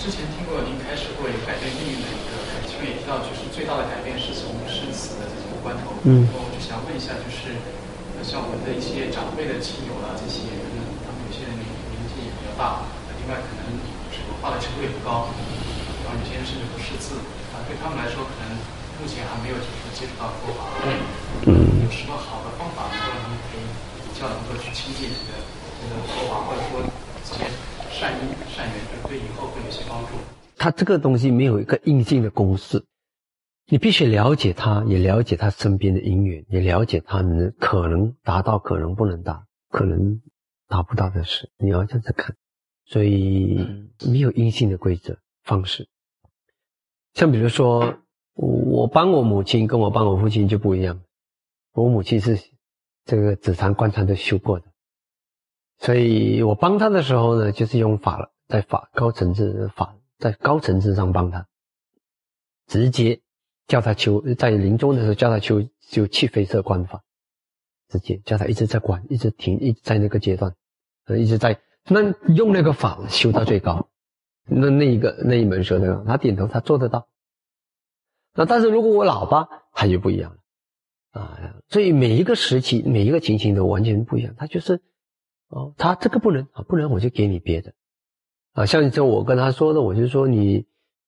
之前听过您开始过一个改变命运的一个开其中也提到，就是最大的改变是从生死的这种关头。嗯。我就想问一下，就是像我们的一些长辈的亲友啊，这些人，他们有些人年纪也比较大，另外可能是文化的程度也不高，然后有些人甚至不识字，啊，对他们来说，可能目前还没有就是接触到佛法。嗯。有什么好的方法能够让他们可以比较能够去亲近这个这个佛法，或者说这些？善因善缘对以后会有些帮助。他这个东西没有一个硬性的公式，你必须了解他，也了解他身边的因缘，也了解他能可能达到，可能不能达，可能达不到的事，你要这样子看。所以没有硬性的规则方式。像比如说，我帮我母亲跟我帮我父亲就不一样。我母亲是这个紫檀观禅都修过的。所以我帮他的时候呢，就是用法了，在法高层次法，在高层次上帮他，直接叫他求，在临终的时候叫他求修气飞色观法，直接叫他一直在观，一直停，一直在那个阶段，呃，一直在那用那个法修到最高，那那一个那一门说的，他点头，他做得到。那但是如果我老爸，他就不一样了，啊，所以每一个时期每一个情形都完全不一样，他就是。哦，他这个不能啊，不能我就给你别的，啊，像这我跟他说的，我就说你，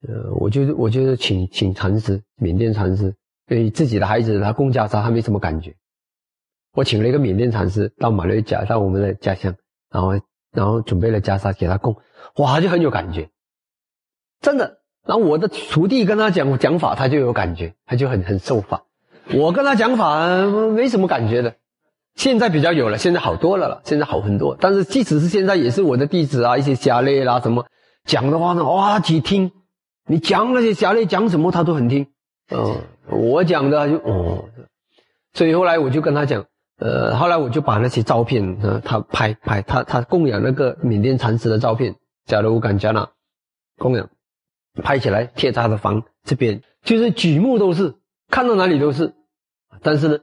呃，我就我就请请禅师，缅甸禅师，对自己的孩子他供袈裟，他没什么感觉。我请了一个缅甸禅师到马六甲，到我们的家乡，然后然后准备了袈裟给他供，哇，就很有感觉，真的。然后我的徒弟跟他讲讲法，他就有感觉，他就很很受法。我跟他讲法没什么感觉的。现在比较有了，现在好多了了，现在好很多。但是即使是现在，也是我的弟子啊，一些侠类啦什么讲的话呢，哇，几听。你讲那些侠类讲什么，他都很听。嗯，我讲的就哦，所以后来我就跟他讲，呃，后来我就把那些照片，呃，他拍拍他他供养那个缅甸禅师的照片，假如我敢讲了，供养拍起来贴在他的房这边，就是举目都是，看到哪里都是。但是呢。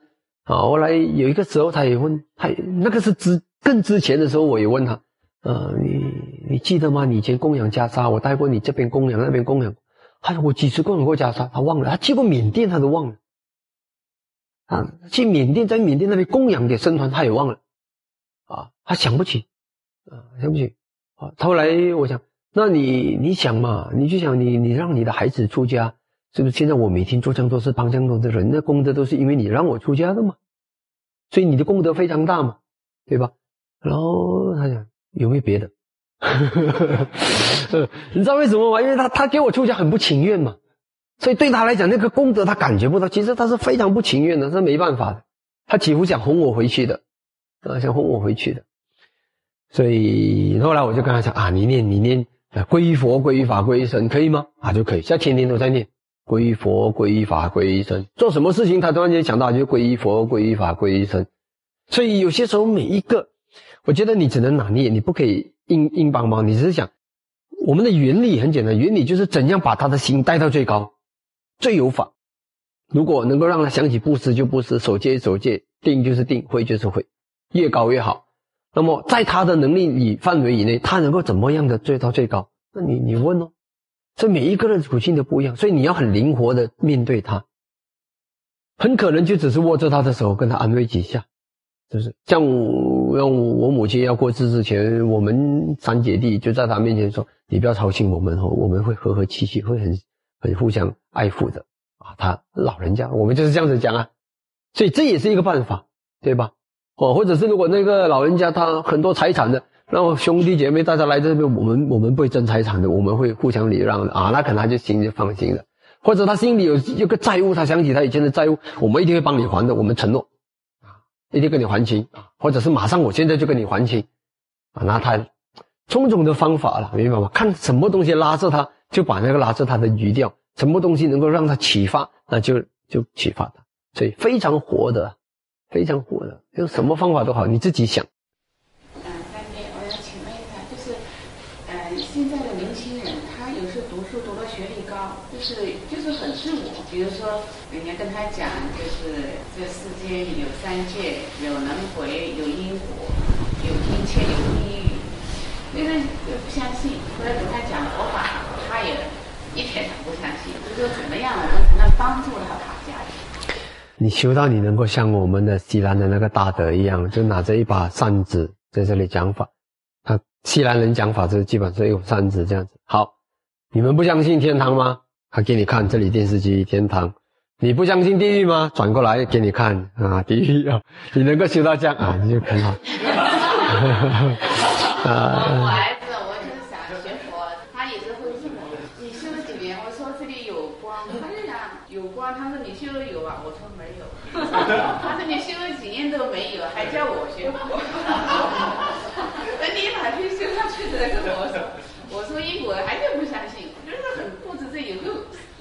啊，后来有一个时候，他也问他，那个是之更之前的时候，我也问他，呃，你你记得吗？你以前供养袈裟，我带过你这边供养，那边供养，他说我几次供养过袈裟，他忘了，他去过缅甸，他都忘了，啊，去缅甸在缅甸那边供养给僧团，他也忘了，啊，他想不起，啊，想不起，啊，后来我想，那你你想嘛，你就想你你让你的孩子出家。是不是现在我每天做这样多事帮这样多的人，那功德都是因为你让我出家的嘛？所以你的功德非常大嘛，对吧？然后他讲有没有别的？你知道为什么吗？因为他他给我出家很不情愿嘛，所以对他来讲那个功德他感觉不到，其实他是非常不情愿的，这没办法的，他几乎想哄我回去的，啊，想哄我回去的。所以后来我就跟他讲啊，你念你念皈依佛、皈依法、皈依神可以吗？啊，就可以，现在天天都在念。皈依佛，皈依法，皈依僧，做什么事情他突然间想到就皈依佛，皈依法，皈依僧。所以有些时候每一个，我觉得你只能拿捏，你不可以硬硬邦邦。你只是想，我们的原理很简单，原理就是怎样把他的心带到最高，最有法。如果能够让他想起布施就布施，守戒守戒，定就是定，会就是会，越高越好。那么在他的能力以范围以内，他能够怎么样的追到最高？那你你问哦。所以每一个人处境都不一样，所以你要很灵活的面对他。很可能就只是握着他的手，跟他安慰几下，就是像让我母亲要过世之前，我们三姐弟就在他面前说：“你不要操心我们哦，我们会和和气气，会很很互相爱护的啊。”他老人家，我们就是这样子讲啊，所以这也是一个办法，对吧？哦，或者是如果那个老人家他很多财产的。然后兄弟姐妹大家来这边，我们我们不会争财产的，我们会互相礼让的啊。那可能他就心就放心了，或者他心里有有个债务，他想起他以前的债务，我们一定会帮你还的，我们承诺啊，一定跟你还清啊，或者是马上我现在就跟你还清啊。那他种种的方法了，明白吗？看什么东西拉着他，就把那个拉着他的语调，什么东西能够让他启发，那就就启发他。所以非常活的，非常活的，用什么方法都好，你自己想。比如说，人家跟他讲，就是这世间有三界，有轮回，有因果，有天切，有地狱。那个就不相信。后来跟他讲佛法，他也一点都不相信。就说怎么样我们才能帮助到他？你修到你能够像我们的西兰的那个大德一样，就拿着一把扇子在这里讲法。他西兰人讲法是基本上用扇子这样子。好，你们不相信天堂吗？他给你看这里电视机天堂。你不相信地狱吗？转过来给你看啊，地狱啊！你能够修到这样啊，你就很好。啊。我儿子，我就是想学佛，他也是会问我，你修了几年？我说这里有光，他就讲有光。他说你修了有啊？我说没有。他说你修了几年都没有，还叫我学佛？等你哪天修上去的？我说，我说因果还是不相信，就是很固执，这以后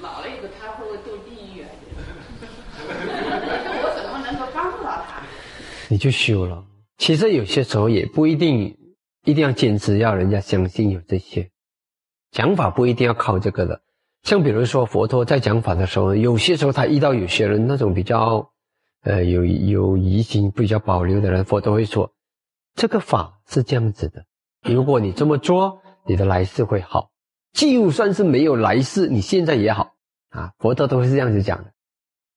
老了以后他会堕地狱啊。我怎么能够帮助到他？你就修了。其实有些时候也不一定，一定要坚持要人家相信有这些讲法，不一定要靠这个的。像比如说佛陀在讲法的时候，有些时候他遇到有些人那种比较，呃，有有疑心、比较保留的人，佛陀会说：“这个法是这样子的，如果你这么做，你的来世会好；就算是没有来世，你现在也好啊。”佛陀都是这样子讲的，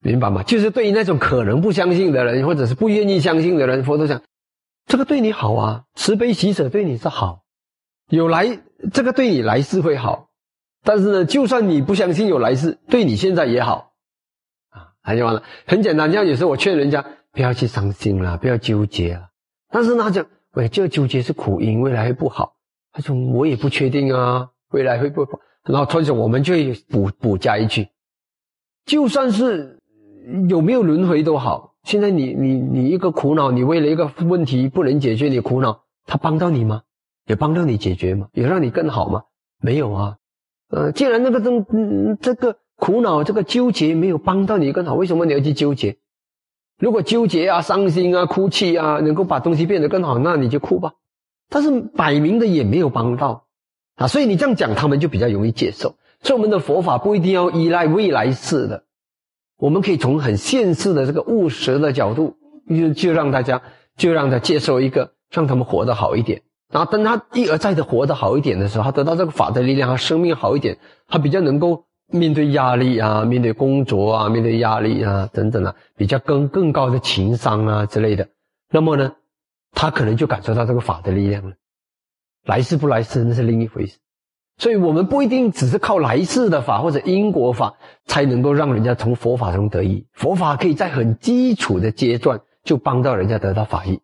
明白吗？就是对于那种可能不相信的人，或者是不愿意相信的人，佛陀讲。这个对你好啊，慈悲喜舍对你是好，有来这个对你来世会好，但是呢，就算你不相信有来世，对你现在也好，啊，他就完了，很简单。这样有时候我劝人家不要去伤心了，不要纠结了。但是他讲，喂，这个纠结是苦因，未来会不好。他说我也不确定啊，未来会不好。然后他说我们就补补加一句，就算是有没有轮回都好。现在你你你一个苦恼，你为了一个问题不能解决，你苦恼，他帮到你吗？有帮到你解决吗？有让你更好吗？没有啊。呃，既然那个东嗯这个苦恼这个纠结没有帮到你更好，为什么你要去纠结？如果纠结啊、伤心啊、哭泣啊，能够把东西变得更好，那你就哭吧。但是摆明的也没有帮到啊，所以你这样讲，他们就比较容易接受。所以我们的佛法不一定要依赖未来世的。我们可以从很现实的这个务实的角度，就就让大家就让他接受一个，让他们活得好一点。然后当他一而再的活得好一点的时候，他得到这个法的力量，他生命好一点，他比较能够面对压力啊，面对工作啊，面对压力啊等等啊，比较更更高的情商啊之类的。那么呢，他可能就感受到这个法的力量了。来世不来世那是另一回事。所以我们不一定只是靠来世的法或者因果法才能够让人家从佛法中得益。佛法可以在很基础的阶段就帮到人家得到法益，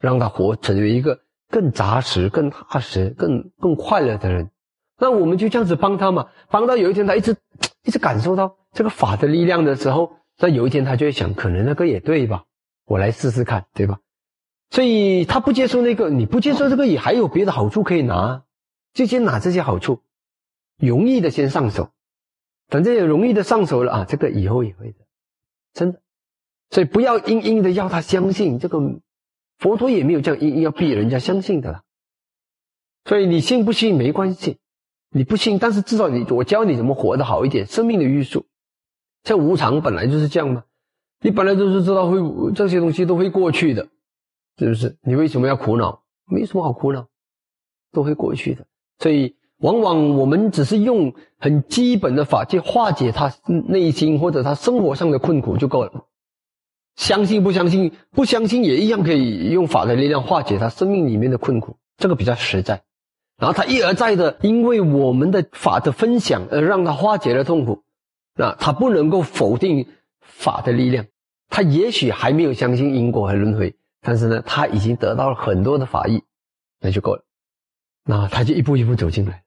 让他活成为一个更扎实、更踏实、更更快乐的人。那我们就这样子帮他嘛，帮到有一天他一直 一直感受到这个法的力量的时候，那有一天他就会想，可能那个也对吧？我来试试看，对吧？所以他不接受那个，你不接受这个也还有别的好处可以拿。就先拿这些好处，容易的先上手，等这些容易的上手了啊，这个以后也会的，真的。所以不要硬硬的要他相信这个，佛陀也没有这样硬硬要逼人家相信的啦。所以你信不信没关系，你不信，但是至少你我教你怎么活得好一点，生命的约束。像无常本来就是这样嘛，你本来就是知道会这些东西都会过去的，是不是？你为什么要苦恼？没什么好苦恼，都会过去的。所以，往往我们只是用很基本的法去化解他内心或者他生活上的困苦就够了。相信不相信？不相信也一样可以用法的力量化解他生命里面的困苦，这个比较实在。然后他一而再的因为我们的法的分享而让他化解了痛苦，那他不能够否定法的力量。他也许还没有相信因果和轮回，但是呢，他已经得到了很多的法益，那就够了。那他就一步一步走进来。